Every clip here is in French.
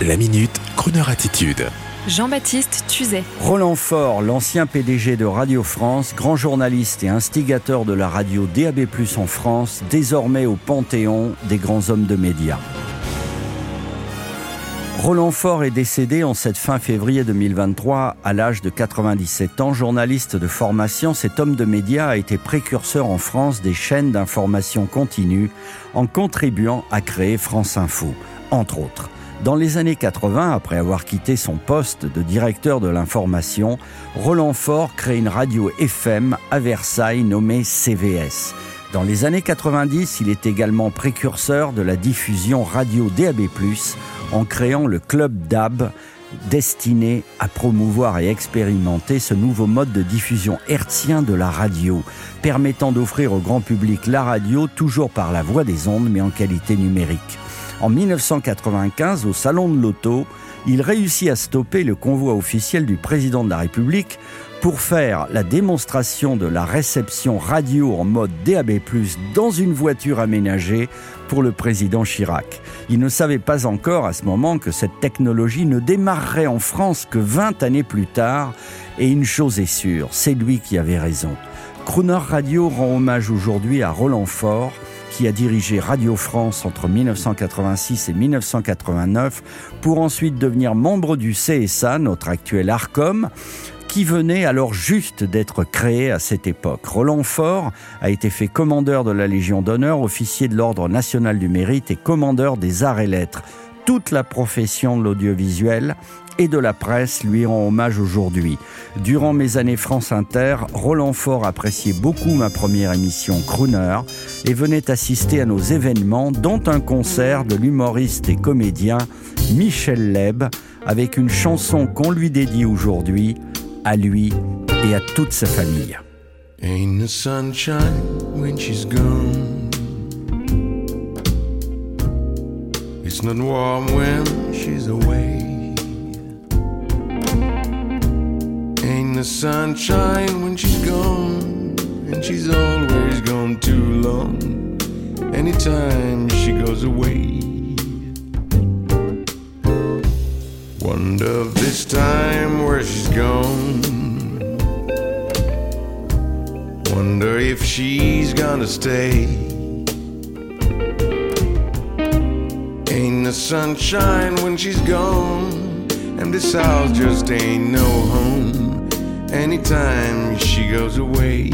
La minute, Kroneur attitude. Jean-Baptiste Tuzet. Roland Faure, l'ancien PDG de Radio France, grand journaliste et instigateur de la radio DAB+ en France, désormais au panthéon des grands hommes de médias. Roland Faure est décédé en cette fin février 2023 à l'âge de 97 ans. Journaliste de formation, cet homme de médias a été précurseur en France des chaînes d'information continue en contribuant à créer France Info, entre autres. Dans les années 80, après avoir quitté son poste de directeur de l'information, Roland Faure crée une radio FM à Versailles nommée CVS. Dans les années 90, il est également précurseur de la diffusion radio DAB+, en créant le Club DAB, destiné à promouvoir et expérimenter ce nouveau mode de diffusion hertzien de la radio, permettant d'offrir au grand public la radio toujours par la voie des ondes mais en qualité numérique. En 1995, au Salon de l'Auto, il réussit à stopper le convoi officiel du président de la République pour faire la démonstration de la réception radio en mode DAB+, dans une voiture aménagée pour le président Chirac. Il ne savait pas encore à ce moment que cette technologie ne démarrerait en France que 20 années plus tard, et une chose est sûre, c'est lui qui avait raison. Crooner Radio rend hommage aujourd'hui à Roland Faure, qui a dirigé Radio France entre 1986 et 1989 pour ensuite devenir membre du CSA, notre actuel ARCOM, qui venait alors juste d'être créé à cette époque. Roland Faure a été fait commandeur de la Légion d'honneur, officier de l'Ordre national du mérite et commandeur des arts et lettres. Toute la profession de l'audiovisuel et de la presse lui rend hommage aujourd'hui. Durant mes années France Inter, Roland Faure appréciait beaucoup ma première émission Crooner et venait assister à nos événements, dont un concert de l'humoriste et comédien Michel Leb, avec une chanson qu'on lui dédie aujourd'hui, à lui et à toute sa famille. The sunshine when she's gone, and she's always gone too long. Anytime she goes away. Wonder this time where she's gone. Wonder if she's gonna stay. Ain't the sunshine when she's gone, and this house just ain't no home. Anytime she goes away,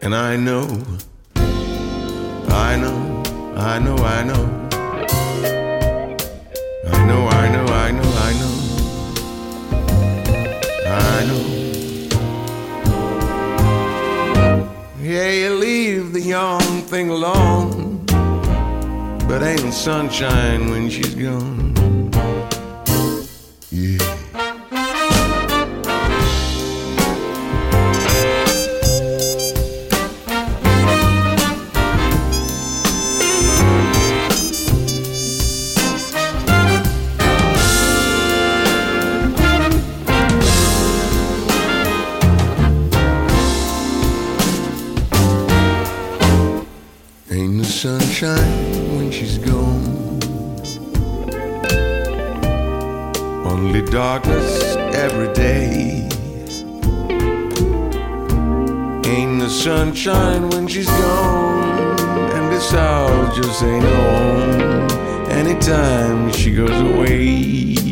and I know, I know, I know, I know. I know, I know, I know, I know. I know. Yeah, you leave the young thing alone. But ain't sunshine when she's gone. Sunshine when she's gone. Only darkness every day. Ain't the sunshine when she's gone. And this house just ain't home. Anytime she goes away.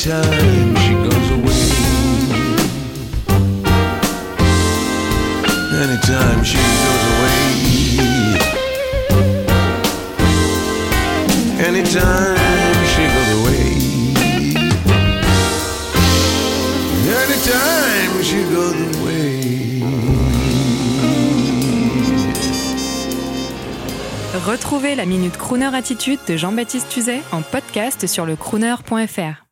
Anytime she goes away. Anytime she goes away. Anytime she goes away. Anytime she goes away. Retrouvez la Minute Crooner Attitude de Jean-Baptiste Tuzet en podcast sur le crooner.fr.